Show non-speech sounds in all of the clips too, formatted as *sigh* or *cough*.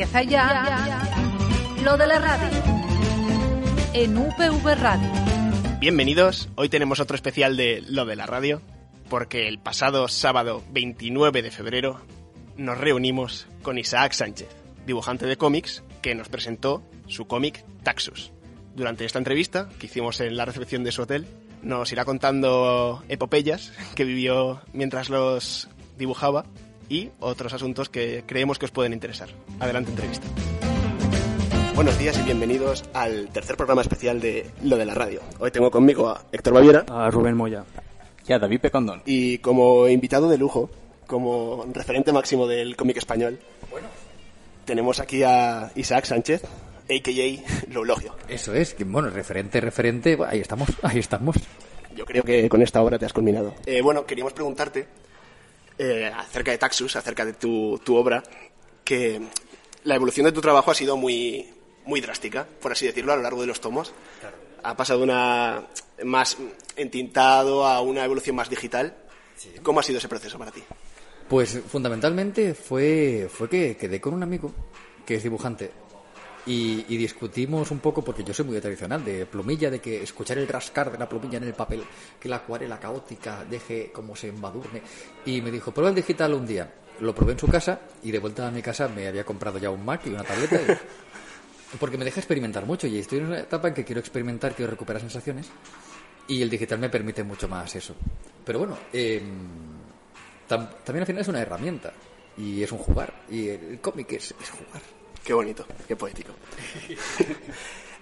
Empieza ya lo de la radio en UPV Radio. Bienvenidos, hoy tenemos otro especial de lo de la radio, porque el pasado sábado 29 de febrero nos reunimos con Isaac Sánchez, dibujante de cómics, que nos presentó su cómic Taxus. Durante esta entrevista que hicimos en la recepción de su hotel, nos irá contando epopeyas que vivió mientras los dibujaba y otros asuntos que creemos que os pueden interesar. Adelante entrevista. Buenos días y bienvenidos al tercer programa especial de Lo de la Radio. Hoy tengo conmigo a Héctor Baviera A Rubén Moya. Y a David Pecondón. y como invitado de lujo, como referente máximo del cómic español, tenemos aquí a Isaac Sánchez, a.k.a. Loulogio. Eso es, que bueno, referente, referente, bueno, ahí estamos, ahí estamos. Yo creo que con esta obra te has culminado. Eh, bueno, queríamos preguntarte eh, acerca de Taxus, acerca de tu, tu obra, que la evolución de tu trabajo ha sido muy, muy drástica, por así decirlo, a lo largo de los tomos. Ha pasado una más entintado a una evolución más digital. ¿Cómo ha sido ese proceso para ti? Pues fundamentalmente fue, fue que quedé con un amigo que es dibujante y, y discutimos un poco, porque yo soy muy tradicional, de plumilla, de que escuchar el rascar de la plumilla en el papel, que la acuarela caótica deje como se embadurne. Y me dijo, prueba el digital un día. Lo probé en su casa y de vuelta a mi casa me había comprado ya un Mac y una tableta. *laughs* porque me deja experimentar mucho y estoy en una etapa en que quiero experimentar, quiero recuperar sensaciones y el digital me permite mucho más eso. Pero bueno, eh, tam- también al final es una herramienta y es un jugar y el cómic es, es jugar. Qué bonito, qué poético. *laughs*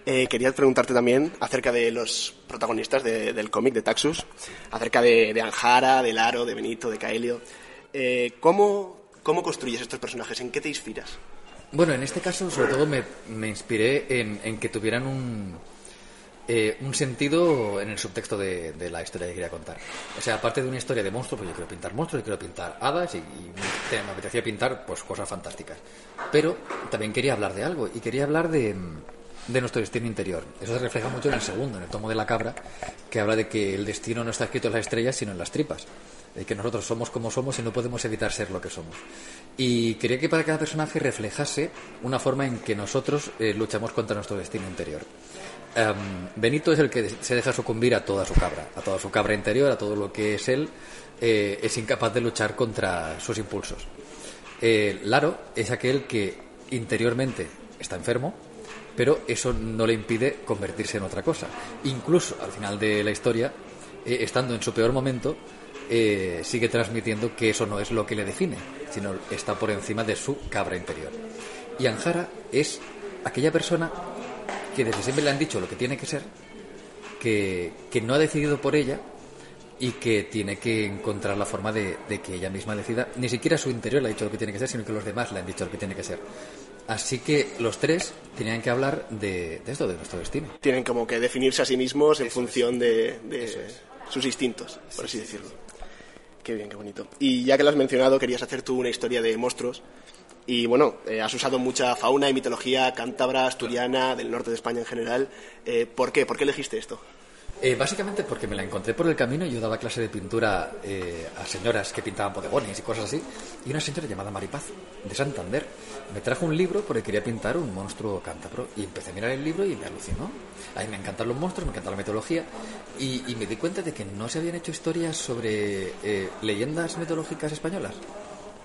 Eh, quería preguntarte también acerca de los protagonistas de- del cómic de Taxus, acerca de, Anjara, de Laro, de Benito, de Caelio. Eh, ¿cómo, ¿Cómo construyes estos personajes? ¿En qué te inspiras? Bueno, en este caso sobre todo me, me inspiré en que tuvieran un, eh, un sentido en el subtexto de, la historia que quería contar. O sea, aparte de una historia de monstruos, pues yo quiero pintar monstruos, yo quiero pintar hadas y, y me, apetecía pintar pues cosas fantásticas. Pero también quería hablar de algo y quería hablar de, de nuestro destino interior. Eso se refleja mucho en el segundo, en el tomo de la cabra, que habla de que el destino no está escrito en las estrellas, sino en las tripas. De que nosotros somos como somos y no podemos evitar ser lo que somos. Y quería que para cada personaje reflejase una forma en que nosotros eh, luchamos contra nuestro destino interior. Em, Benito es el que se deja sucumbir a toda su cabra, a toda su cabra interior, a todo lo que es él, eh, es incapaz de luchar contra sus impulsos. Eh, Laro es aquel que interiormente está enfermo, pero eso no le impide convertirse en otra cosa. Incluso al final de la historia, eh, estando en su peor momento, sigue transmitiendo que eso no es lo que le define, sino está por encima de su cabra interior. Y Anjara es aquella persona que desde siempre le han dicho lo que tiene que ser, que, que no ha decidido por ella y que tiene que encontrar la forma de, de que ella misma decida. Ni siquiera su interior le ha dicho lo que tiene que ser, sino que los demás le han dicho lo que tiene que ser. Así que los tres tenían que hablar de, de esto, de nuestro destino. Tienen como que definirse a sí mismos en función de, de sus instintos, por así decirlo. Qué bien, qué bonito. Y ya que lo has mencionado, querías hacer tú una historia de monstruos. Y bueno, eh, has usado mucha fauna y mitología cántabra, asturiana, del norte de España en general. Eh, ¿Por qué? ¿Por qué elegiste esto? Eh, básicamente porque me la encontré por el camino y yo daba clase de pintura eh, a señoras que pintaban bodegones y cosas así. Y una señora llamada Maripaz, de Santander, me trajo un libro porque quería pintar un monstruo cántabro. Y empecé a mirar el libro y me alucinó. A mí me encantan los monstruos, me encanta la mitología. Y, me di cuenta de que no se habían hecho historias sobre leyendas mitológicas españolas.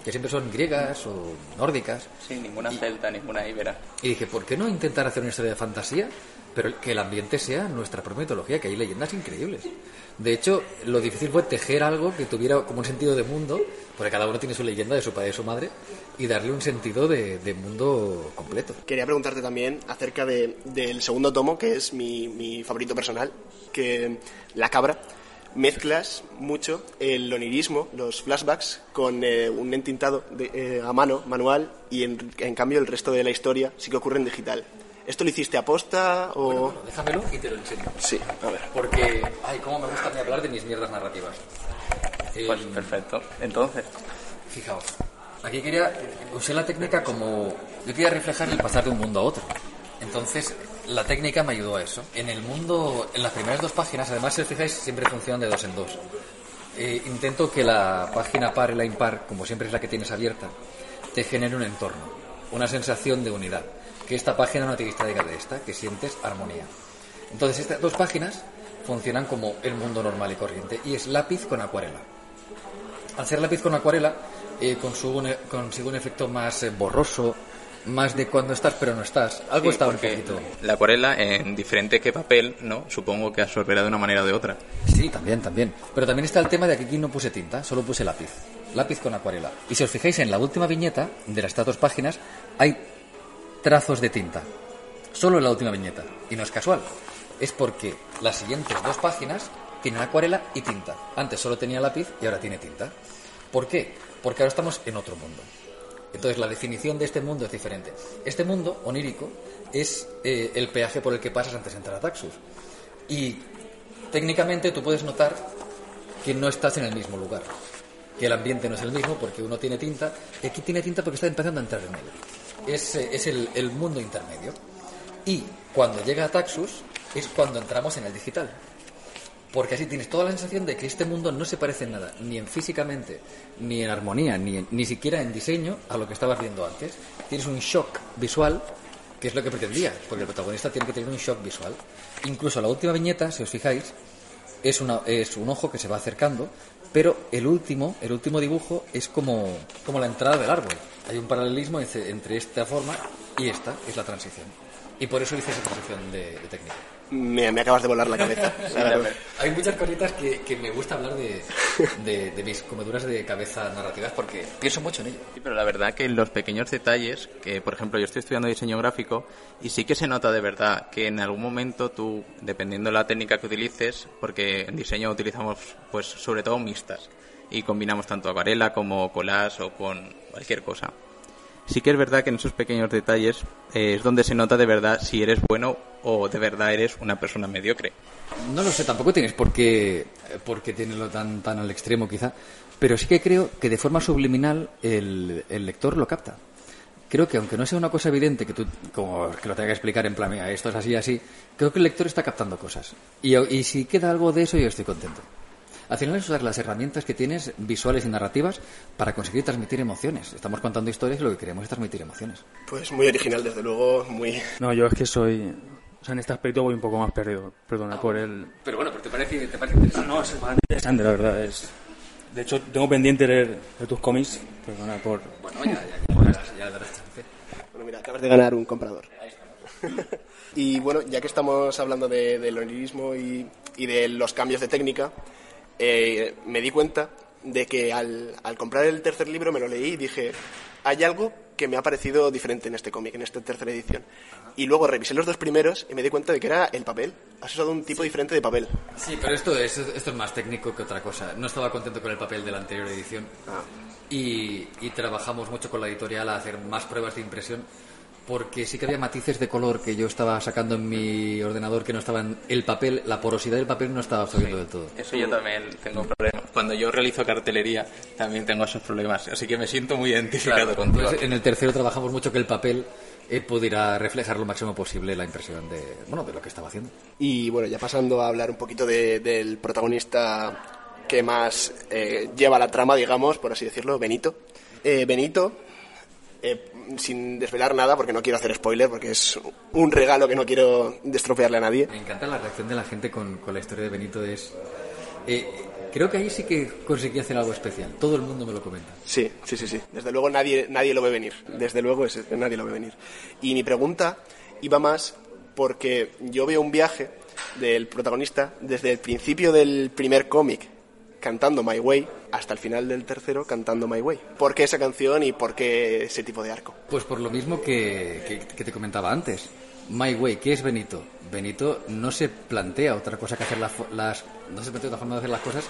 Que siempre son griegas o nórdicas. Sí, ninguna celta, ninguna íbera. Y dije, ¿por qué no intentar hacer una historia de fantasía, pero que el ambiente sea nuestra propia mitología, que hay leyendas increíbles? De hecho, lo difícil fue tejer algo que tuviera como un sentido de mundo, porque cada uno tiene su leyenda de su padre y su madre, y darle un sentido de, de mundo completo. Quería preguntarte también acerca de- del segundo tomo, que es mi, mi favorito personal, que La Cabra. Mezclas mucho el onirismo, los flashbacks, con eh, un entintado de- eh, a mano, manual, y en, en cambio el resto de la historia sí que ocurre en digital. ¿Esto lo hiciste aposta o...? Bueno, déjamelo y te lo enseño. Sí, a ver. Porque, ay, cómo me gusta a mí hablar de mis mierdas narrativas. Pues Eh, perfecto. Entonces, Fijaos, aquí quería, usé la técnica como, yo quería reflejar el pasar de un mundo a otro. Entonces, la técnica me ayudó a eso. En el mundo, en las primeras dos páginas, además, si os fijáis, siempre funcionan de dos en dos. Eh, intento que la página par y la impar, como siempre es la que tienes abierta, te genere un entorno. una sensación de unidad. Que esta página no te distraiga de esta, que sientes armonía. Entonces, estas dos páginas funcionan como el mundo normal y corriente, y es lápiz con acuarela. Al ser lápiz con acuarela, eh, consigo, un, consigo un efecto más eh, borroso, más de cuando estás pero no estás. Algo Sí, está un poquito. La acuarela, en diferente que papel, ¿no? Supongo que absorberá de una manera o de otra. Sí, también, también. Pero también está el tema de que aquí no puse tinta, solo puse lápiz. Lápiz con acuarela. Y si os fijáis en la última viñeta de las estas dos páginas, hay trazos de tinta. Solo en la última viñeta. Y no es casual. Es porque las siguientes dos páginas tienen acuarela y tinta. Antes solo tenía lápiz y ahora tiene tinta. ¿Por qué? Porque ahora estamos en otro mundo. Entonces la definición de este mundo es diferente. Este mundo onírico es eh, el peaje por el que pasas antes de entrar a Taxus. Y técnicamente tú puedes notar que no estás en el mismo lugar. Que el ambiente no es el mismo porque uno tiene tinta y aquí tiene tinta porque está empezando a entrar en él. Es, eh, es el, el mundo intermedio. Y cuando llega a Taxus es cuando entramos en el digital. Porque así tienes toda la sensación de que este mundo no se parece en nada, ni en físicamente, ni en armonía, ni, en- ni siquiera en diseño a lo que estabas viendo antes. Tienes un shock visual, que es lo que pretendía, porque el protagonista tiene que tener un shock visual. Incluso la última viñeta, si os fijáis, es, una, es un ojo que se va acercando, pero el último, el último dibujo es como, como la entrada del árbol. Hay un paralelismo entre, esta forma y esta, es la transición. Y por eso hice esa transición de técnica. Me, me acabas de volar la cabeza. *laughs* Hay muchas cositas que, que me gusta hablar de, de, de mis comeduras de cabeza narrativas porque pienso mucho en ello. Sí, pero la verdad que los pequeños detalles, que por ejemplo yo estoy estudiando diseño gráfico y sí que se nota de verdad que en algún momento tú, dependiendo de la técnica que utilices, porque en diseño utilizamos pues sobre todo mixtas y combinamos tanto acuarela como collage o con cualquier cosa. Sí que es verdad que en esos pequeños detalles eh, es donde se nota de verdad si eres bueno o de verdad eres una persona mediocre. No lo sé, tampoco tienes por qué, por qué tenerlo tan, tan al extremo quizá, pero sí que creo que de forma subliminal el, el lector lo capta. Creo que aunque no sea una cosa evidente que tú como que lo tenga que explicar en plan, mira, esto es así, así, creo que el lector está captando cosas. Y, y si queda algo de eso, yo estoy contento. Al final es usar las herramientas que tienes, visuales y narrativas, para conseguir transmitir emociones. Estamos contando historias y lo que queremos es transmitir emociones. Pues muy original, desde luego, muy... No, yo es que soy. O sea, en este aspecto voy un poco más perdido. Perdona por el. Pero bueno, pero te parece, te parece interesante. No, es bastante interesante, la verdad. Es... De hecho, tengo pendiente leer, leer tus cómics. Perdona por. Bueno, ya, ya, ya, ya verás. Bueno, mira, acabas de ganar un comprador. y bueno, ya que estamos hablando de- del onirismo y, y de los cambios de técnica, eh, me di cuenta de que al, al comprar el tercer libro me lo leí y dije, hay algo que me ha parecido diferente en este cómic, en esta tercera edición. Y luego revisé los dos primeros y me di cuenta de que era el papel. Has usado un tipo diferente de papel. Sí, pero esto es, esto es más técnico que otra cosa. No estaba contento con el papel de la anterior edición y, y trabajamos mucho con la editorial a hacer más pruebas de impresión porque sí que había matices de color que yo estaba sacando en mi ordenador que no estaban... El papel, la porosidad del papel no estaba absorbiendo del todo. Eso yo también tengo problemas. Cuando yo realizo cartelería también tengo esos problemas, así que me siento muy identificado con todo. Entonces, en el tercero trabajamos mucho que el papel eh, pudiera reflejar lo máximo posible la impresión de, bueno, de lo que estaba haciendo. Y bueno, ya pasando a hablar un poquito de- del protagonista que más eh, lleva la trama, digamos, por así decirlo, Benito. Eh, Benito, eh, sin desvelar nada, porque no quiero hacer spoiler, porque es un regalo que no quiero destropearle a nadie. Me encanta la reacción de la gente con, con la historia de Benito. Es, eh, creo que ahí sí que conseguí hacer algo especial. Todo el mundo me lo comenta. Sí, sí, sí, sí. Desde luego nadie, nadie lo ve venir. Desde luego es- nadie lo ve venir. Y mi pregunta iba más porque yo veo un viaje del protagonista desde el principio del primer cómic cantando My Way hasta el final del tercero cantando My Way. ¿Por qué esa canción y por qué ese tipo de arco? Pues por lo mismo que, que- que te comentaba antes. My Way, ¿qué es Benito? Benito no se plantea otra cosa que hacer las, las no se plantea otra forma de hacer las cosas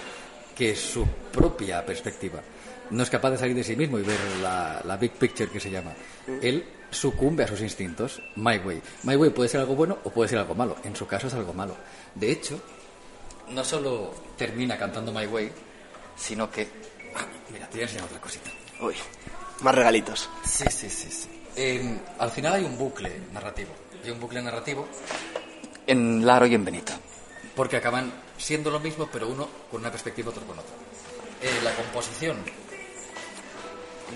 que su propia perspectiva. No es capaz de salir de sí mismo y ver la, la big picture que se llama. Él sucumbe a sus instintos. My Way. My Way puede ser algo bueno o puede ser algo malo. En su caso es algo malo. De hecho, no solo termina cantando My Way, sino que... Ah, mira, te voy a enseñar otra cosita. Uy, más regalitos. Sí, sí, sí, sí. Eh, al final hay un bucle narrativo. Hay un bucle narrativo en Laro y en Benito. Porque acaban siendo lo mismo, pero uno con una perspectiva, otro con otra. Eh, la composición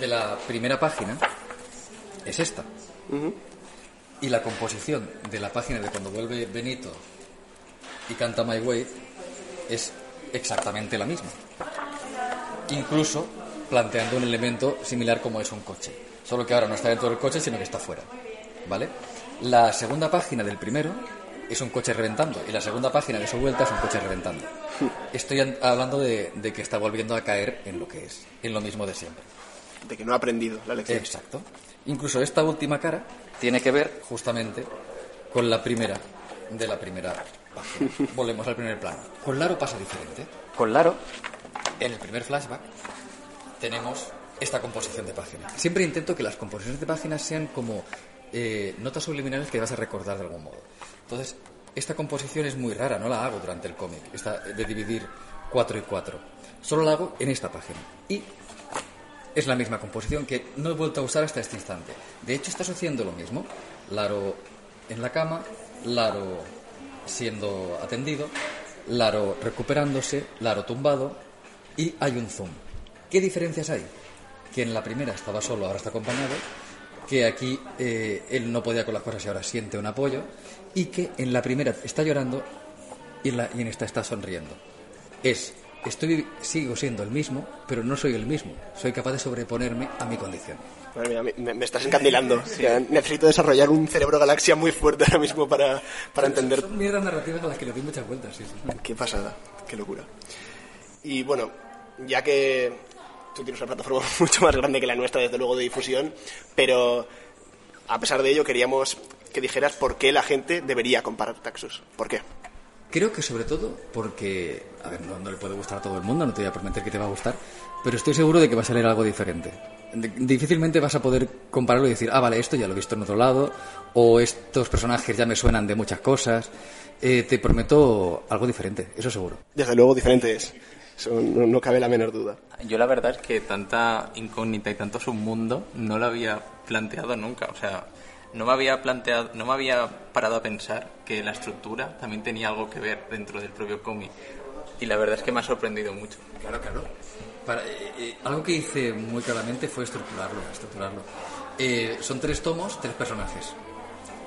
de la primera página es esta. Y la composición de la página de cuando vuelve Benito y canta My Way es exactamente la misma. Incluso planteando un elemento similar como es un coche. Solo que ahora no está dentro del coche, sino que está fuera. ¿Vale? La segunda página del primero es un coche reventando y la segunda página de su vuelta es un coche reventando. Estoy an- hablando de, de que está volviendo a caer en lo que es, en lo mismo de siempre. De que no ha aprendido la lección. Exacto. Incluso esta última cara tiene que ver justamente con la primera de la primera página. Volvemos al primer plano. Con Laro pasa diferente. Con Laro, en el primer flashback, tenemos esta composición de página. Siempre intento que las composiciones de páginas sean como eh, notas subliminales que vas a recordar de algún modo. Entonces, esta composición es muy rara, no la hago durante el cómic, esta de dividir 4 y 4. Solo la hago en esta página. Y es la misma composición que no he vuelto a usar hasta este instante. De hecho, estás haciendo lo mismo. Laro en la cama, Laro siendo atendido, Laro recuperándose, Laro tumbado y hay un zoom. ¿Qué diferencias hay? Que en la primera estaba solo, ahora está acompañado, que aquí eh, él no podía con las cosas y ahora siente un apoyo, y que en la primera está llorando y en, la- y en esta está sonriendo. Es, estoy, sigo siendo el mismo, pero no soy el mismo. Soy capaz de sobreponerme a mi condición. Me, me estás encandilando. Sea, necesito desarrollar un cerebro galaxia muy fuerte ahora mismo para, para entender Son mierdas narrativas a las que le doy muchas vueltas, sí, sí. Qué pasada, qué locura. Y bueno, ya que tú tienes una plataforma *laughs* mucho más grande que la nuestra, desde luego, de difusión, pero a pesar de ello queríamos que dijeras por qué la gente debería comparar Taxus. ¿Por qué? Creo que sobre todo porque, a ver, no, no le puede gustar a todo el mundo, no te voy a prometer que te va a gustar, pero estoy seguro de que va a salir algo diferente. Difícilmente vas a poder compararlo y decir, ah, vale, esto ya lo he visto en otro lado, o estos personajes ya me suenan de muchas cosas. Eh, te prometo algo diferente, eso seguro. Desde luego diferente es. Eso no, no cabe la menor duda. Yo la verdad es que tanta incógnita y tanto submundo no lo había planteado nunca. O sea, no me había planteado, no me había parado a pensar que la estructura también tenía algo que ver dentro del propio cómic. Y la verdad es que me ha sorprendido mucho. Claro, claro. Para- eh, eh, algo que hice muy claramente fue estructurarlo. estructurarlo. Eh, son tres tomos, tres personajes.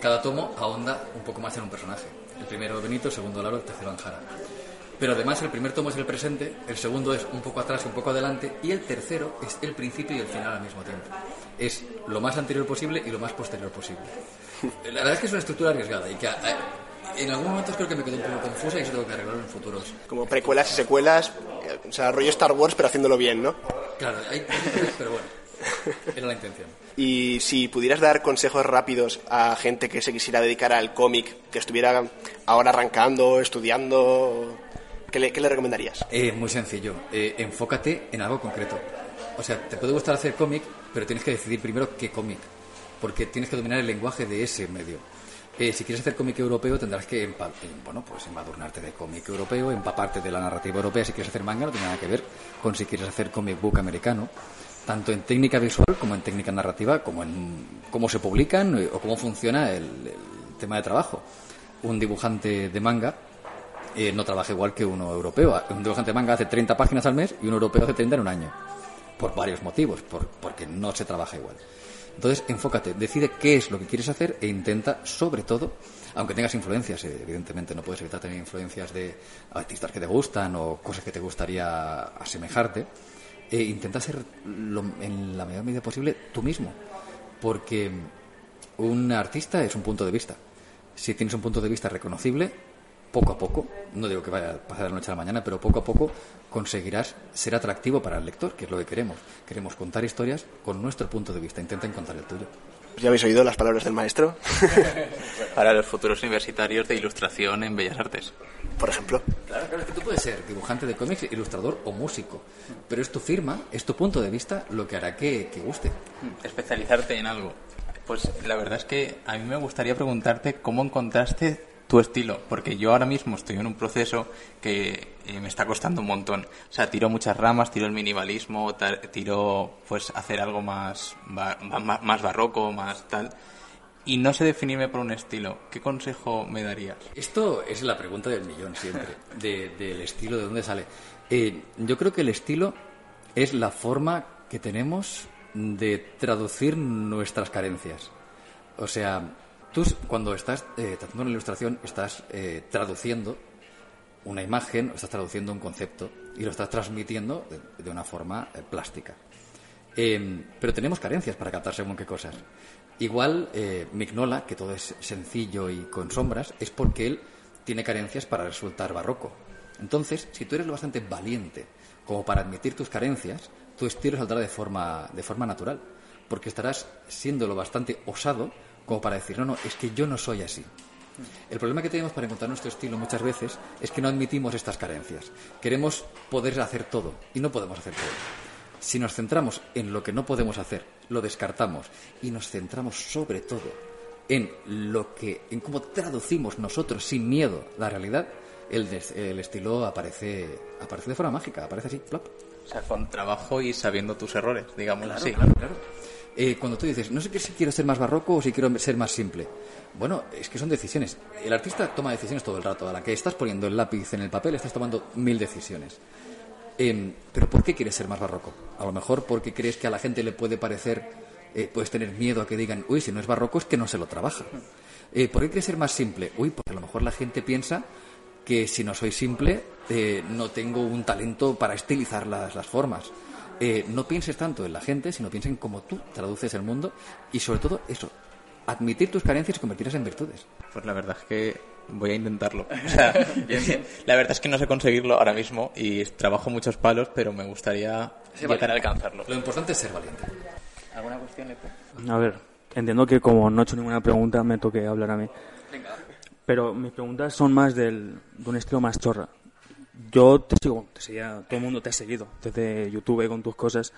Cada tomo ahonda un poco más en un personaje. El primero Benito, el segundo Laro, el tercero Anjara. Pero además el primer tomo es el presente, el segundo es un poco atrás un poco adelante, y el tercero es el principio y el final al mismo tiempo. Es lo más anterior posible y lo más posterior posible. La verdad es que es una estructura arriesgada y que eh, en algunos momentos creo que me quedó un poco confusa y eso tengo que arreglarlo en futuros. Como precuelas y secuelas, o sea, rollo Star Wars, pero haciéndolo bien, ¿no? Claro, hay pero bueno, era la intención. Y si pudieras dar consejos rápidos a gente que se quisiera dedicar al cómic, que estuviera ahora arrancando, estudiando, ¿qué le, qué le recomendarías? Eh, muy sencillo, eh, enfócate en algo concreto. O sea, te puede gustar hacer cómic, pero tienes que decidir primero qué cómic, porque tienes que dominar el lenguaje de ese medio. Eh, si quieres hacer cómic europeo tendrás que em- bueno, pues embadurnarte de cómic europeo, empaparte de la narrativa europea. Si quieres hacer manga no tiene nada que ver con si quieres hacer comic book americano, tanto en técnica visual como en técnica narrativa, como en cómo se publican eh, o cómo funciona el, el tema de trabajo. Un dibujante de manga eh, no trabaja igual que uno europeo. Un dibujante de manga hace 30 páginas al mes y un europeo hace 30 en un año. Por varios motivos, por- porque no se trabaja igual. Entonces, enfócate, decide qué es lo que quieres hacer e intenta, sobre todo, aunque tengas influencias, eh, evidentemente no puedes evitar tener influencias de artistas que te gustan o cosas que te gustaría asemejarte, eh, intenta ser lo- en la mayor medida posible tú mismo. Porque un artista es un punto de vista. Si tienes un punto de vista reconocible, poco a poco, no digo que vaya a pasar de la noche a la mañana, pero poco a poco conseguirás ser atractivo para el lector, que es lo que queremos. Queremos contar historias con nuestro punto de vista. Intenta contar el tuyo. ¿Ya habéis oído las palabras del maestro? *laughs* Para los futuros universitarios de ilustración en Bellas Artes. Por ejemplo. Claro, claro, es que tú puedes ser dibujante de cómics, ilustrador o músico, pero es tu firma, es tu punto de vista lo que hará que, que guste. Especializarte en algo. Pues la verdad es que a mí me gustaría preguntarte cómo encontraste tu estilo, porque yo ahora mismo estoy en un proceso que eh, me está costando un montón. O sea, tiro muchas ramas, tiro el minimalismo, tiro pues hacer algo más, más barroco, más tal. Y no sé definirme por un estilo. ¿Qué consejo me darías? Esto es la pregunta del millón siempre, de- del estilo, de dónde sale. Eh, yo creo que el estilo es la forma que tenemos de traducir nuestras carencias. O sea, tú cuando estás eh, tratando una ilustración estás eh, traduciendo una imagen, estás traduciendo un concepto y lo estás transmitiendo de, de una forma eh, plástica. Em, pero tenemos carencias para captar según qué cosas. Igual eh, Mignola, que todo es sencillo y con sombras, es porque él tiene carencias para resultar barroco. Entonces, si tú eres lo bastante valiente como para admitir tus carencias, tu estilo saldrá de forma, de forma natural, porque estarás siendo lo bastante osado como para decir, no, no, es que yo no soy así. El problema que tenemos para encontrar nuestro estilo muchas veces es que no admitimos estas carencias. Queremos poder hacer todo y no podemos hacer todo. Si nos centramos en lo que no podemos hacer, lo descartamos y nos centramos sobre todo en lo que, en cómo traducimos nosotros sin miedo la realidad, el, des- el estilo aparece, aparece de forma mágica, aparece así, plop. O sea, con trabajo y sabiendo tus errores, digamos así. Claro, claro. Eh, cuando tú dices, no sé si quiero ser más barroco o si quiero ser más simple. Bueno, es que son decisiones. El artista toma decisiones todo el rato. A la que estás poniendo el lápiz en el papel, estás tomando mil decisiones. Em, pero ¿por qué quieres ser más barroco? A lo mejor porque crees que a la gente le puede parecer, eh, puedes tener miedo a que digan, uy, si no es barroco es que no se lo trabaja. Eh, ¿Por qué quieres ser más simple? Uy, porque a lo mejor la gente piensa que si no soy simple eh, no tengo un talento para estilizar las formas. Eh, no pienses tanto en la gente, sino piensa en cómo tú traduces el mundo y sobre todo eso, admitir tus carencias y convertirlas en virtudes. Pues la verdad es que voy a intentarlo. O sea, *laughs* la verdad es que no sé conseguirlo ahora mismo y trabajo muchos palos, pero me gustaría llegar a alcanzarlo. Lo importante es ser valiente. ¿Alguna cuestión? A ver, entiendo que como no he hecho ninguna pregunta, me toque hablar a mí. Pero mis preguntas son más del, de un estilo más chorra. Yo te sigo, te seguía, todo el mundo te ha seguido desde YouTube con tus cosas.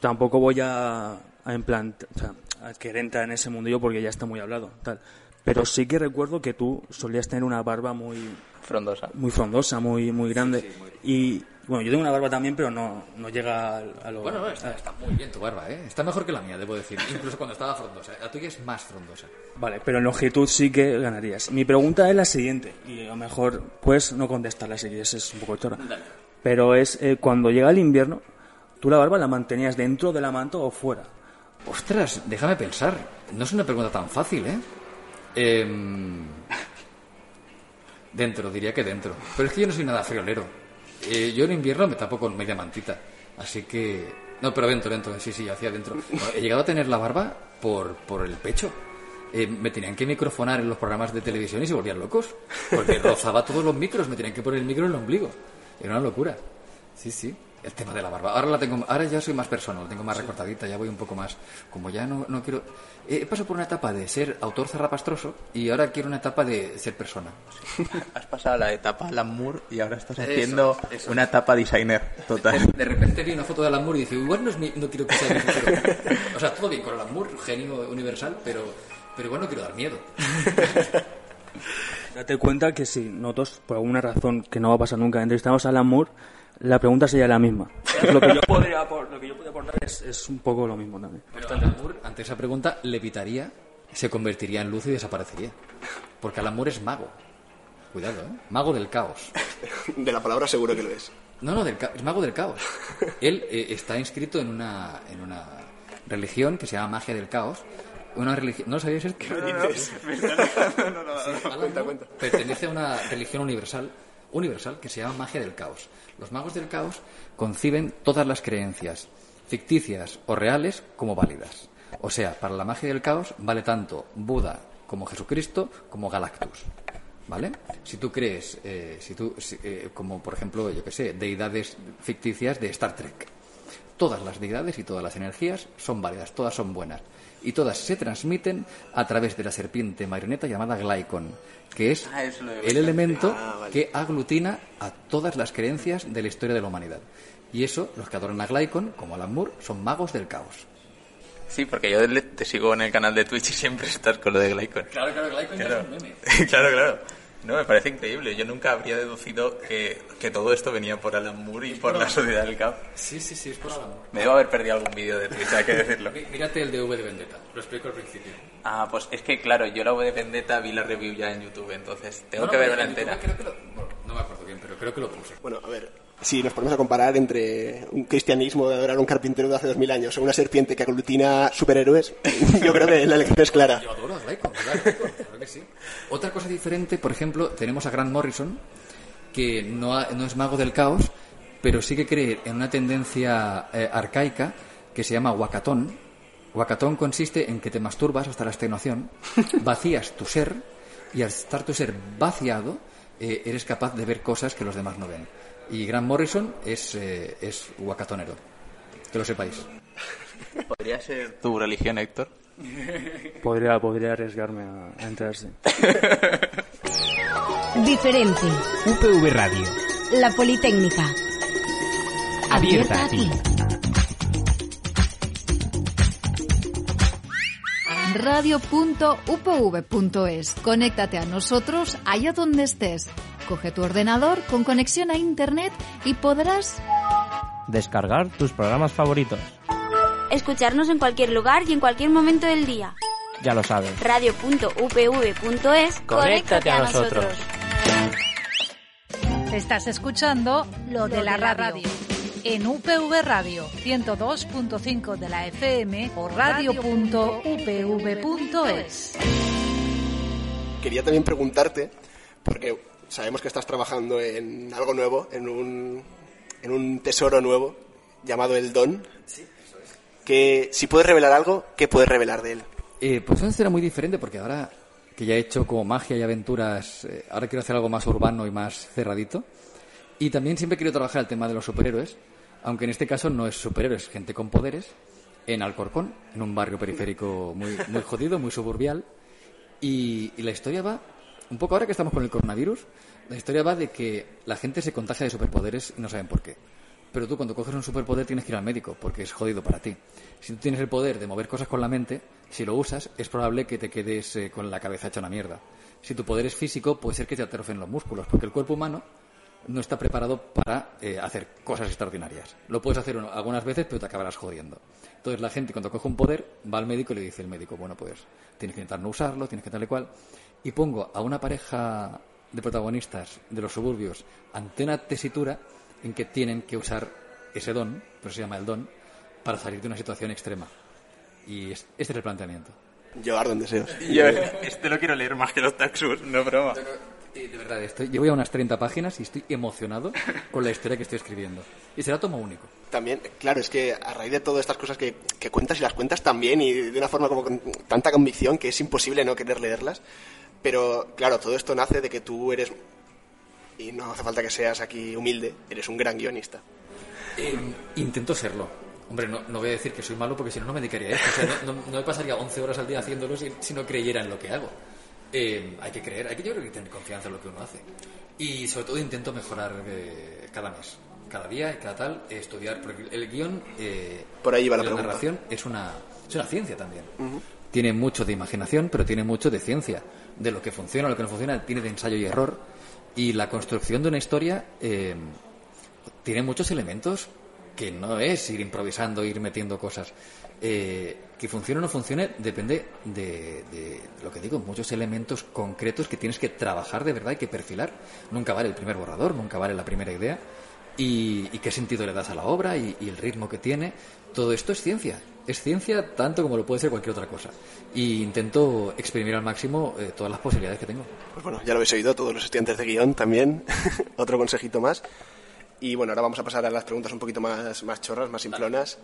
Tampoco voy a, a o sea, a querer entrar en ese mundillo porque ya está muy hablado, tal. Pero sí que recuerdo que tú solías tener una barba muy, Frondosa. muy frondosa, muy, muy grande. Y bueno, yo tengo una barba también, pero no, no llega a, a lo. Bueno, está, está muy bien tu barba, ¿eh? Está mejor que la mía, debo decir. Incluso cuando estaba frondosa. La tuya es más frondosa. Vale, pero en longitud sí que ganarías. Mi pregunta es la siguiente, y a lo mejor puedes no contestarla si quieres, es un poco chorra. Pero es, eh, cuando llega el invierno, ¿tú la barba la mantenías dentro de la manta o fuera? Ostras, déjame pensar. No es una pregunta tan fácil, ¿eh? Em, Dentro, diría que dentro. Pero es que yo no soy nada friolero. Eh, yo en invierno me tapo con media mantita. Así que... No, pero dentro, dentro. Sí, sí, hacia dentro. Bueno, he llegado a tener la barba por, por el pecho. Eh, me tenían que microfonar en los programas de televisión y se volvían locos. Porque rozaba todos los micros, me tenían que poner el micro en el ombligo. Era una locura. Sí, sí. El tema de la barba. Ahora la tengo, ahora ya soy más persona, la tengo más recortadita, ya voy un poco más. Como ya no, no quiero. He pasado por una etapa de ser autor zarrapastroso y ahora quiero una etapa de ser persona. *laughs* Has pasado la etapa Alan Moore y ahora estás Eso, haciendo eso. una etapa designer total. De repente vi una foto de Alan Moore y dije, igual no, es mi- no quiero que sea mi futuro. *laughs* O sea, todo bien con Alan Moore, genio universal, pero, pero igual no quiero dar miedo. *laughs* Date cuenta que si nosotros, por alguna razón que no va a pasar nunca, entrevistamos a Alan Moore, la pregunta sería la misma. Lo que yo podría, apor- lo que yo podría aportar es, es un poco lo mismo también. Pero Alan Moore, ante esa pregunta, levitaría, se convertiría en luz y desaparecería. Porque Alan Moore es mago. Cuidado, ¿eh? Mago del caos. De la palabra seguro que lo es. No, no, del es mago del caos. Él eh, está inscrito en una, en una religión que se llama magia del caos. Una religión... ¿No lo sabíais esto? Alan Moore Pertenece a una religión universal, universal que se llama magia del caos. Los magos del caos conciben todas las creencias, ficticias o reales, como válidas. O sea, para la magia del caos vale tanto Buda como Jesucristo como Galactus. ¿Vale? Si tú crees, eh, si tú, eh, como por ejemplo, yo que sé, deidades ficticias de Star Trek. Todas las deidades y todas las energías son válidas, todas son buenas. Y todas se transmiten a través de la serpiente marioneta llamada Glycon, que es Ah, el elemento Ah, vale. que aglutina a todas las creencias de la historia de la humanidad. Y eso, los que adoran a Glycon, como Alan Moore, son magos del caos. Sí, porque yo le- te sigo en el canal de Twitch y siempre estás con lo de Glycon. Claro, claro, Glycon *laughs* Claro, claro, claro. No, me parece increíble. Yo nunca habría deducido que, que todo esto venía por Alan Moore y por la sociedad del caos. Sí, sí, sí, es por Alan Moore. Me debo haber perdido algún vídeo de Twitch, hay que decirlo. Mí- Mírate el de V de Vendetta, lo explico al principio. Ah, pues es que claro, yo la V de Vendetta vi la review ya en YouTube, entonces tengo No, que verla en YouTube entera. creo que lo- bueno, no me acuerdo bien, pero creo que lo puse. Bueno, a ver, si nos ponemos a comparar entre un cristianismo de adorar a un carpintero de hace dos mil años o una serpiente que aglutina superhéroes, *laughs* yo creo que la elección es clara. Yo adoro a Raikkonen, claro, claro que sí. Otra cosa diferente, por ejemplo, tenemos a Grant Morrison, que no, ha- no es mago del caos, pero sí que cree en una tendencia eh, arcaica que se llama wakatón. Wakatón consiste en que te masturbas hasta la extenuación, *laughs* vacías tu ser y al estar tu ser vaciado eh, eres capaz de ver cosas que los demás no ven. Y Grant Morrison es, eh, es wakatonero, que lo sepáis. ¿Podría ser tu religión, Héctor? *laughs* Podría, podría arriesgarme a, a entrarse. Diferente. UPV Radio. La Politécnica. Abierta a ti. radio.upv.es. Conéctate a nosotros allá donde estés. Coge tu ordenador con conexión a internet y podrás Descargar tus programas favoritos. Escucharnos en cualquier lugar y en cualquier momento del día. Ya lo sabes. Radio.upv.es Conéctate a nosotros. Estás escuchando Lo de la Radio. En UPV Radio 102.5 de la FM o radio.upv.es. Quería también preguntarte, porque sabemos que estás trabajando en algo nuevo, en un, en un tesoro nuevo llamado el Don. Que si puedes revelar algo, ¿qué puedes revelar de él? Eh, pues antes era muy diferente porque ahora que ya he hecho como magia y aventuras, eh, ahora quiero hacer algo más urbano y más cerradito. Y también siempre quiero trabajar el tema de los superhéroes, aunque en este caso no es superhéroes, gente con poderes, en Alcorcón, en un barrio periférico muy, muy jodido, muy suburbial. Y, y la historia va, un poco ahora que estamos con el coronavirus, la historia va de que la gente se contagia de superpoderes y no saben por qué. Pero tú cuando coges un superpoder tienes que ir al médico porque es jodido para ti. Si tú tienes el poder de mover cosas con la mente, si lo usas es probable que te quedes eh, con la cabeza hecha una mierda. Si tu poder es físico, puede ser que te atrofien los músculos, porque el cuerpo humano no está preparado para eh, hacer cosas extraordinarias. Lo puedes hacer algunas veces, pero te acabarás jodiendo. Entonces la gente cuando coge un poder va al médico y le dice el médico, bueno, pues tienes que intentar no usarlo, tienes que tal y cual. Y pongo a una pareja de protagonistas de los suburbios ante una tesitura en que tienen que usar ese don, pero se llama el don, para salir de una situación extrema. Y es- este es el planteamiento. Yo ardo en deseos. Yo este lo quiero leer más que los Taxus, no broma. Y de verdad, estoy, llevo ya unas 30 páginas y estoy emocionado con la historia que estoy escribiendo. Y será tomo único. También, claro, es que a raíz de todas estas cosas que, que cuentas y las cuentas tan bien y de una forma como con tanta convicción que es imposible no querer leerlas. Pero, claro, todo esto nace de que tú eres, y no hace falta que seas aquí humilde, eres un gran guionista. Eh, intento serlo. Hombre, no, no voy a decir que soy malo porque si no, no me dedicaría a esto. O sea, no, no- no me pasaría 11 horas al día haciéndolo si, si no creyera en lo que hago. Eh, hay que creer, hay que yo creo que tener confianza en lo que uno hace. Y sobre todo intento mejorar eh, cada mes, cada día y cada tal, eh, estudiar. Porque el guion, eh, Por ahí va la la narración es una, es una ciencia también. Tiene mucho de imaginación, pero tiene mucho de ciencia. De lo que funciona, lo que no funciona, tiene de ensayo y error. Y la construcción de una historia eh, tiene muchos elementos que no es ir improvisando, ir metiendo cosas. Eh, que funcione o no funcione depende de, de lo que digo, muchos elementos concretos que tienes que trabajar de verdad y que perfilar. Nunca vale el primer borrador, nunca vale la primera idea. Y, y qué sentido le das a la obra y, y el ritmo que tiene. Todo esto es ciencia. Es ciencia tanto como lo puede ser cualquier otra cosa. Y intento exprimir al máximo eh, todas las posibilidades que tengo. Pues bueno, ya lo habéis oído, todos los estudiantes de guion también. *laughs* Otro consejito más. Y bueno, ahora vamos a pasar a las preguntas un poquito más, más chorras, más simplonas.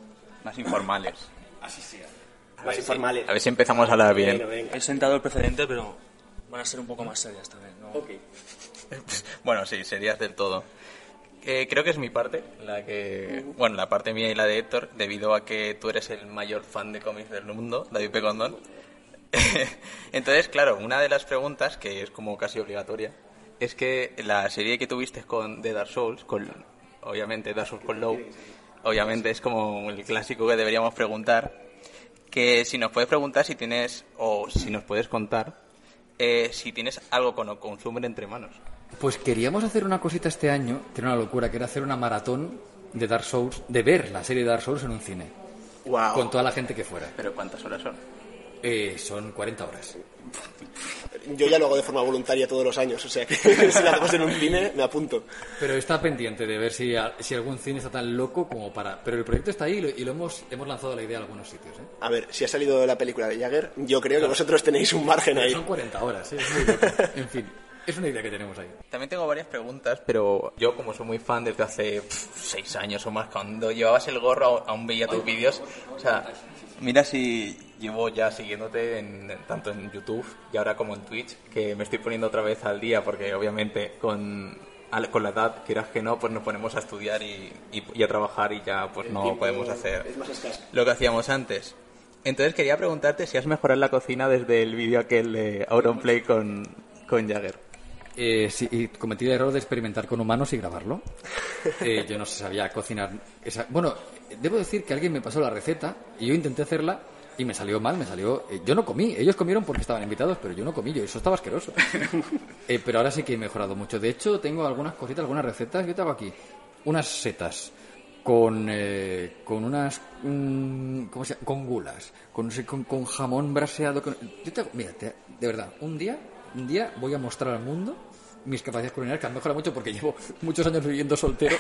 Más informales. Más informales. A ver si empezamos a hablar bien. Bueno, venga. He sentado el precedente, pero van a ser un poco más serias también. ¿no? *laughs* Bueno, sí, serías del todo. Eh, creo que es mi parte, la que, bueno, la parte mía y la de Héctor, debido a que tú eres el mayor fan de cómics del mundo, David P. Condón. *laughs* Entonces, claro, una de las preguntas, que es como casi obligatoria, es que la serie que tuviste con de Dark Souls, con, obviamente Dark Souls con Low, obviamente es como el clásico que deberíamos preguntar, que si nos puedes preguntar si tienes, o si nos puedes contar, eh, si tienes algo con consumer entre manos. Pues queríamos hacer una cosita este año, que era una locura, que era hacer una maratón de Dark Souls, de ver la serie de Dark Souls en un cine, Wow. con toda la gente que fuera. Pero ¿cuántas horas son? Eh, son 40 horas. Yo ya lo hago de forma voluntaria todos los años, o sea que *laughs* si lo hacemos en un cine, me apunto. Pero está pendiente de ver si, algún cine está tan loco como para... Pero el proyecto está ahí y lo, y lo hemos, hemos lanzado la idea a algunos sitios. ¿eh? A ver, si ha salido la película de Jagger, yo creo que vosotros tenéis un margen Pero ahí. son 40 horas, ¿eh? es muy loco. *laughs* En fin, es una idea que tenemos ahí. También tengo varias preguntas, pero yo como soy muy fan desde hace pff, seis años o más, cuando llevabas el gorro aún veía tus vídeos. O sea, mira si llevo ya siguiéndote en, tanto en YouTube y ahora como en Twitch, que me estoy poniendo otra vez al día porque obviamente con, con la edad, quieras que no, pues nos ponemos a estudiar y, y- y a trabajar y ya pues no podemos hacer Es más escaso. lo que hacíamos antes. Entonces quería preguntarte si has mejorado la cocina desde el vídeo aquel de Auronplay con, con Jagger. Eh, sí, y cometí el error de experimentar con humanos y grabarlo. Eh, yo no sabía cocinar. esa- Bueno, debo decir que alguien me pasó la receta y yo intenté hacerla y me salió mal, me salió... eh, yo no comí, ellos comieron porque estaban invitados, pero yo no comí, yo eso estaba asqueroso. *laughs* Eh, pero ahora sí que he mejorado mucho. De hecho, tengo algunas cositas, algunas recetas. Yo tengo aquí unas setas con, eh, con unas... mm, ¿Cómo se llama? Con gulas, con, con, con jamón braseado. Con... Yo te hago- mira, te- de verdad, un día, un día voy a mostrar al mundo mis capacidades culinarias que han mejorado mucho porque llevo muchos años viviendo soltero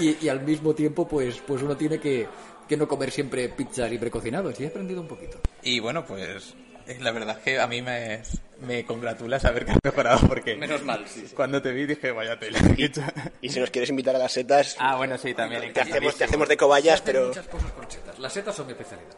y, y al mismo tiempo pues pues uno tiene que, que no comer siempre pizzas y precocinados y he aprendido un poquito. Y bueno, pues eh, la verdad es que a mí me, me congratula saber que has mejorado porque Menos mal, sí. cuando te vi dije, vaya tela. Y si nos quieres invitar a las setas, ah, bueno, sí, también. te hacemos, te hacemos de cobayas, pero muchas cosas con setas. Las setas son mi especialidad.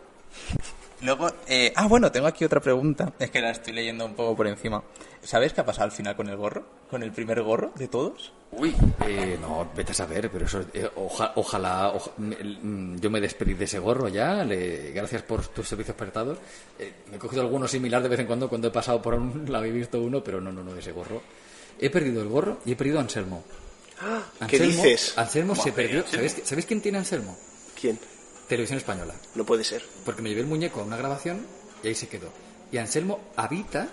Luego, eh, ah, bueno, tengo aquí otra pregunta. Es que la estoy leyendo un poco por encima. ¿Sabes qué ha pasado al final con el gorro? ¿Con el primer gorro de todos? Uy, eh, no, vete a saber, pero eso, eh, oja- ojalá, oja- me- mm, yo me despedí de ese gorro ya, le- gracias por tus servicios prestados. Eh, me he cogido alguno similar de vez en cuando cuando he pasado por un lado y he visto uno, pero no, no, no de ese gorro. He perdido el gorro y he perdido a Anselmo. ¿qué dices? Anselmo se perdió. ¿Sabéis, ¿Sabéis quién tiene Anselmo? ¿Quién? Televisión Española. No puede ser. Porque me llevé el muñeco a una grabación y ahí se quedó. Y Anselmo habita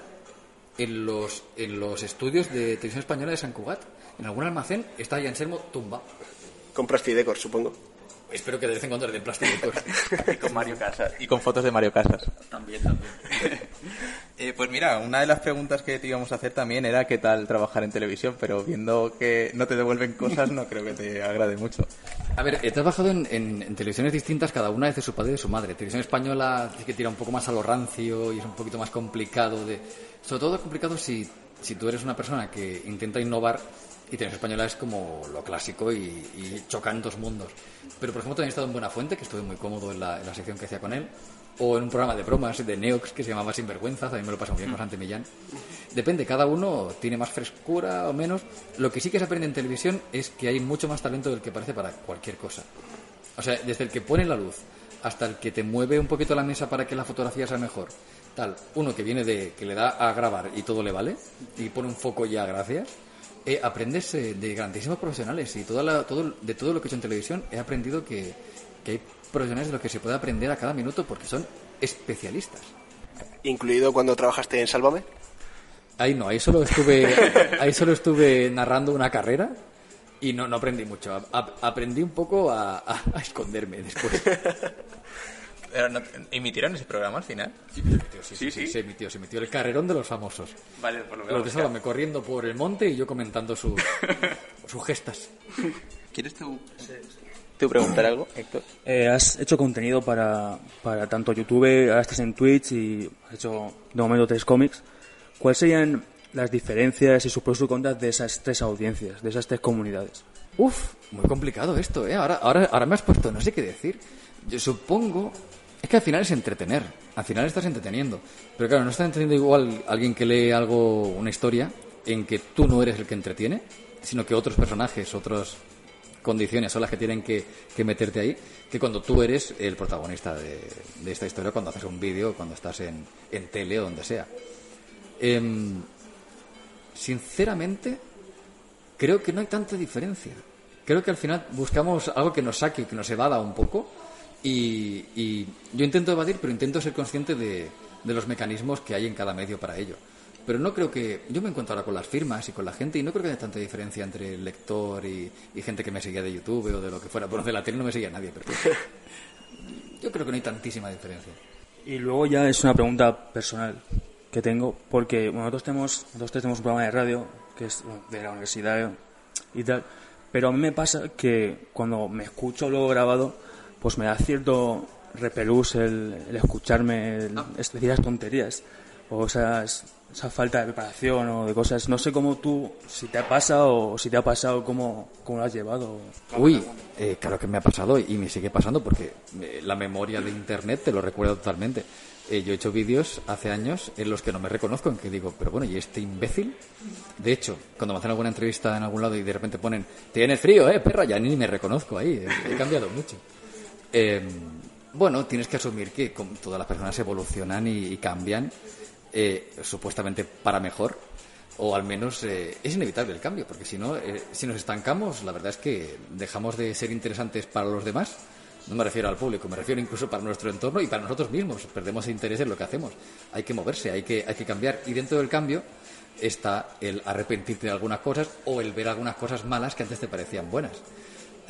en los, en los estudios de Televisión Española de San Cugat. En algún almacén está ahí Anselmo tumba. Compras Fidecor, supongo. Espero que de vez en cuando le den plásticos. *laughs* Y con Mario Casas. Y con fotos de Mario Casas. también, también. *laughs* Eh, pues mira, una de las preguntas que te íbamos a hacer también era qué tal trabajar en televisión, pero viendo que no te devuelven cosas, no creo que te agrade mucho. A ver, he trabajado en, en- televisiones distintas, cada una de su padre y de su madre. Televisión española que tira un poco más a lo rancio y es un poquito más complicado de... Sobre todo complicado si, si tú eres una persona que intenta innovar y televisión española es como lo clásico y, y chocan dos mundos. Pero por ejemplo también he estado en Buenafuente, que estuve muy cómodo en la, en la sección que hacía con él, o en un programa de bromas de Neox que se llamaba Sinvergüenza, también me lo pasé muy bien con Santi Millán. *laughs* Depende, cada uno tiene más frescura o menos. Lo que sí que se aprende en televisión es que hay mucho más talento del que parece para cualquier cosa. O sea, desde el que pone la luz hasta el que te mueve un poquito la mesa para que la fotografía sea mejor. Tal, uno que viene de que le da a grabar y todo le vale y pone un foco ya, gracias. Eh, aprendes eh, de grandísimos profesionales y toda la- todo, de todo lo que he hecho en televisión he aprendido que, que hay profesionales de los que se puede aprender a cada minuto porque son especialistas. Incluido cuando trabajaste en Sálvame. Ahí no, ahí solo estuve, *laughs* ahí solo estuve narrando una carrera y no, no aprendí mucho. A- a- aprendí un poco a, a- a esconderme después. *laughs* Pero no- ¿Emitieron ese programa al final? Sí, sí, sí, se emitió, se emitió el carrerón de los famosos. Vale, por lo Los de Sálvame corriendo por el monte y yo comentando sus, *laughs* sus gestas. ¿Quieres tú, tú preguntar algo, Héctor? Eh, has hecho contenido para, para tanto YouTube, ahora estás en Twitch y has hecho de momento tres cómics. ¿Cuáles serían las diferencias y sus pros y contras de esas tres audiencias, de esas tres comunidades? Uf, muy complicado esto, ¿eh? Ahora, ahora, ahora me has puesto, no sé qué decir. Yo supongo... Es que al final es entretener. Al final estás entreteniendo. Pero claro, no está entreteniendo igual alguien que lee algo, una historia, en que tú no eres el que entretiene, sino que otros personajes, otras condiciones son las que tienen que, meterte ahí, que cuando tú eres el protagonista de, esta historia, cuando haces un vídeo, cuando estás en, tele o donde sea. Em, sinceramente, creo que no hay tanta diferencia. Creo que al final buscamos algo que nos saque, que nos evada un poco. Y, yo intento evadir, pero intento ser consciente de los mecanismos que hay en cada medio para ello. Pero no creo que. Yo me encuentro ahora con las firmas y con la gente y no creo que haya tanta diferencia entre el lector y, y gente que me seguía de YouTube o de lo que fuera. Bueno, de la tele no me seguía nadie, pero. *laughs* Yo creo que no hay tantísima diferencia. Y luego ya es una pregunta personal que tengo, porque bueno, nosotros tenemos, nosotros tenemos un programa de radio que es bueno, de la universidad y tal, pero a mí me pasa que cuando me escucho luego grabado, pues me da cierto repelús el, el escucharme, el, es decir, las tonterías, o esas, esa falta de preparación o de cosas. No sé cómo tú, si te ha pasado o si te ha pasado, cómo, cómo lo has llevado. Uy, eh, claro que me ha pasado y me sigue pasando porque eh, la memoria de Internet te lo recuerda totalmente. Eh, yo he hecho vídeos hace años en los que no me reconozco, en que digo, pero bueno, ¿y este imbécil? De hecho, cuando me hacen alguna entrevista en algún lado y de repente ponen, tienes frío, eh, perra, ya ni me reconozco ahí, he, he cambiado mucho. Eh, bueno, tienes que asumir que todas las personas evolucionan y cambian, eh, supuestamente para mejor, o al menos eh, es inevitable el cambio, porque si no, eh, si nos estancamos, la verdad es que dejamos de ser interesantes para los demás. No me refiero al público, me refiero incluso para nuestro entorno y para nosotros mismos. Perdemos interés en lo que hacemos. Hay que moverse, hay que, hay que cambiar. Y dentro del cambio está el arrepentirte de algunas cosas o el ver algunas cosas malas que antes te parecían buenas.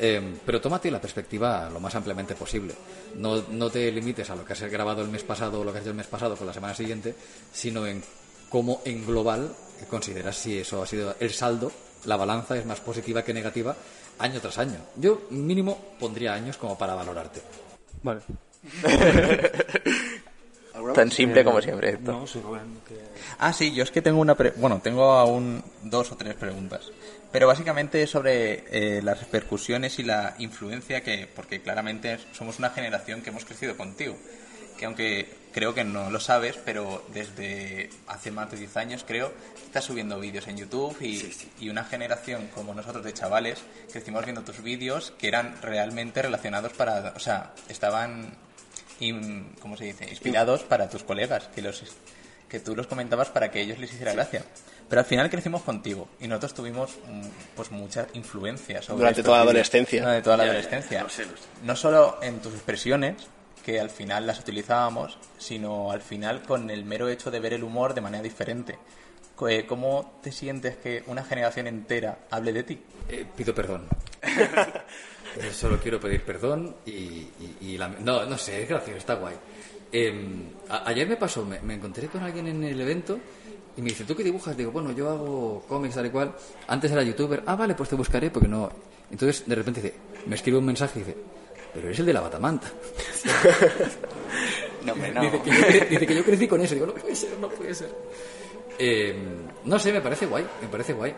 Eh, pero tómate la perspectiva lo más ampliamente posible. No, no te limites a lo que has grabado el mes pasado o lo que has hecho el mes pasado con la semana siguiente, sino en cómo en global consideras si eso ha sido el saldo, la balanza es más positiva que negativa año tras año. Yo mínimo pondría años como para valorarte. Vale. *laughs* Tan simple como siempre. esto. No, sí, Rubén, que- Ah, sí, yo es que tengo una... pre- Bueno, tengo aún dos o tres preguntas. Pero básicamente es sobre eh, las repercusiones y la influencia que... Porque claramente somos una generación que hemos crecido contigo. Que aunque creo que no lo sabes, pero desde hace más de 10 años creo, estás subiendo vídeos en YouTube y, y una generación como nosotros de chavales crecimos viendo tus vídeos que eran realmente relacionados para... O sea, estaban... in- ¿Cómo se dice? Inspirados para tus colegas, que los que tú los comentabas para que ellos les hiciera gracia. Pero al final crecimos contigo y nosotros tuvimos mm, pues mucha influencia sobre Durante toda la adolescencia. Durante toda la Ya, ya, adolescencia. lo sé, lo sé. No solo en tus expresiones, que al final las utilizábamos, sino al final con el mero hecho de ver el humor de manera diferente. Eh, ¿Cómo te sientes que una generación entera hable de ti? Eh, pido perdón. *laughs* Eh, solo quiero pedir perdón y, y- y la- no, no sé, es gracioso, está guay. Eh, a- ayer me pasó, me, me encontré con alguien en el evento y me dice, ¿tú qué dibujas? Digo, bueno, yo hago cómics tal y cual. Antes era youtuber. Ah, vale, pues te buscaré porque no... Entonces, de repente dice, me escribe un mensaje y dice, pero eres el de la batamanta. *laughs* No, hombre, no. Dice, que yo, cre- dice que yo crecí con eso. Digo, no puede ser, no puede ser. Eh, no sé, me parece guay, me parece guay.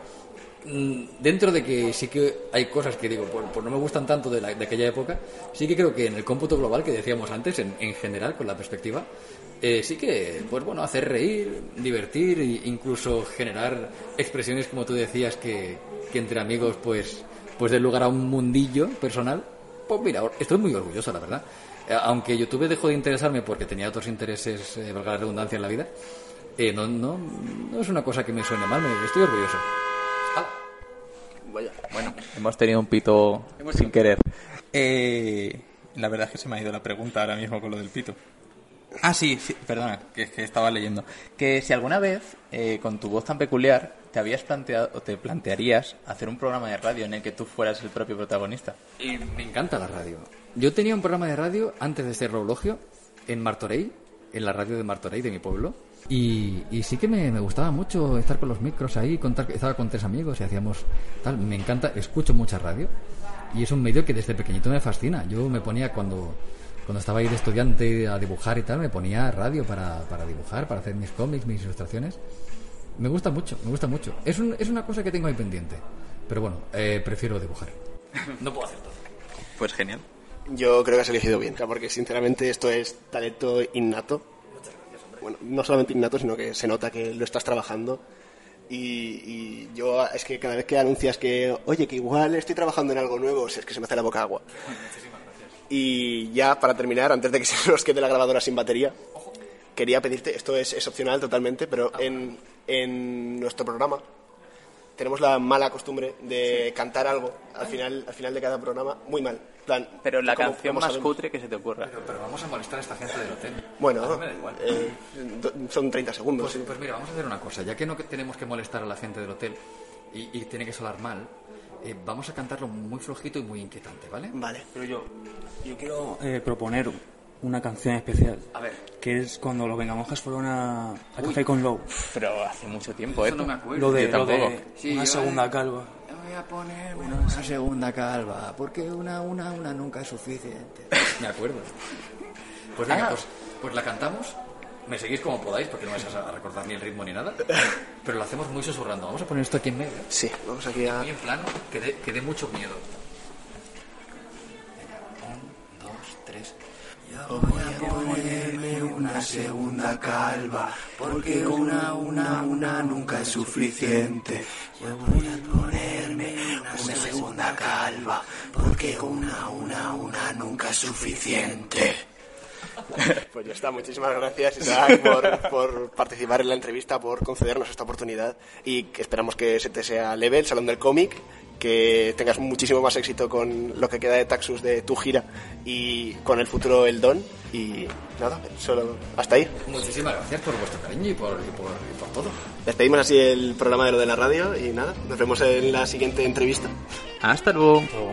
Mm, Dentro de que sí que hay cosas que digo, pues, no me gustan tanto de, la- de aquella época, sí que creo que en el cómputo global que decíamos antes, en, en general, con la perspectiva, eh, sí que, pues bueno, hacer reír, divertir e incluso generar expresiones, como tú decías, que, que entre amigos, pues, pues den lugar a un mundillo personal. Pues mira, estoy muy orgulloso, la verdad. Eh, Aunque YouTube dejó de interesarme porque tenía otros intereses, eh, valga la redundancia, en la vida, eh, no, no, no es una cosa que me suene mal, me, estoy orgulloso. Vaya. Bueno, hemos tenido un pito sin querer. Eh, la verdad es que se me ha ido la pregunta ahora mismo con lo del pito. Ah, sí, sí, perdona, que es que estaba leyendo. Que si alguna vez, eh, con tu voz tan peculiar, te habías planteado o te plantearías hacer un programa de radio en el que tú fueras el propio protagonista. Y me encanta la radio. Yo tenía un programa de radio antes de ser Roulogio en Martorey, en la radio de Martorey de mi pueblo. Y, y sí que me, me gustaba mucho estar con los micros ahí, contar, estaba con tres amigos y hacíamos tal. Me encanta, escucho mucha radio y es un medio que desde pequeñito me fascina. Yo me ponía cuando, cuando estaba ahí de estudiante a dibujar y tal, me ponía radio para, para dibujar, para hacer mis cómics, mis ilustraciones. Me gusta mucho, me gusta mucho. Es, un- es una cosa que tengo ahí pendiente. Pero bueno, eh, prefiero dibujar. *laughs* No puedo hacer todo. Pues genial. Yo creo que has elegido bien, porque sinceramente esto es talento innato. Bueno, no solamente innato, sino que se nota que lo estás trabajando. Y, y yo es que cada vez que anuncias que, oye, que igual estoy trabajando en algo nuevo, es que se me hace la boca agua. Y ya para terminar, antes de que *laughs* se nos quede la grabadora sin batería, quería pedirte, esto es, es opcional totalmente, pero en, en nuestro programa tenemos la mala costumbre de cantar algo al final, al final de cada programa, muy mal. Plan, Pero la canción más sabemos- cutre que se te ocurra. Pero vamos a molestar a esta gente del hotel. Bueno, A mí me da igual. eh, son 30 segundos. Pues, sí. pues mira, vamos a hacer una cosa. Ya que no tenemos que molestar a la gente del hotel y, y tiene que sonar mal, eh, vamos a cantarlo muy flojito y muy inquietante, ¿vale? Vale. Pero yo, yo quiero eh, proponer una canción especial. A ver. Que es cuando los Vengamonjas fueron a, a Café con Low. Pero hace mucho tiempo, ¿eh? Eso no me acuerdo. Lo de, Yo lo de. Sí, una segunda calva. Voy a ponerme una segunda calva, porque una, una, una nunca es suficiente. Me acuerdo. Pues venga, pues, pues la cantamos. Me seguís como podáis, porque no vais a recordar ni el ritmo ni nada. Pero lo hacemos muy susurrando. Vamos a poner esto aquí en medio. Sí, vamos aquí a... Muy en plano, que dé, que dé mucho miedo. Ponerme una segunda calva, porque una, una, una nunca es suficiente. Yo voy a ponerme una segunda calva, porque una, una, una nunca es suficiente. *laughs* Pues ya está, muchísimas gracias Isaac por, por participar en la entrevista, por concedernos esta oportunidad y esperamos que se te sea leve el Salón del Cómic, que tengas muchísimo más éxito con lo que queda de Taxus de tu gira y con el futuro El Don y nada, solo hasta ahí. Muchísimas gracias por vuestro cariño y por, y por, y por todo. Despedimos así el programa de lo de la radio y nada, nos vemos en la siguiente entrevista. Hasta luego. Luego.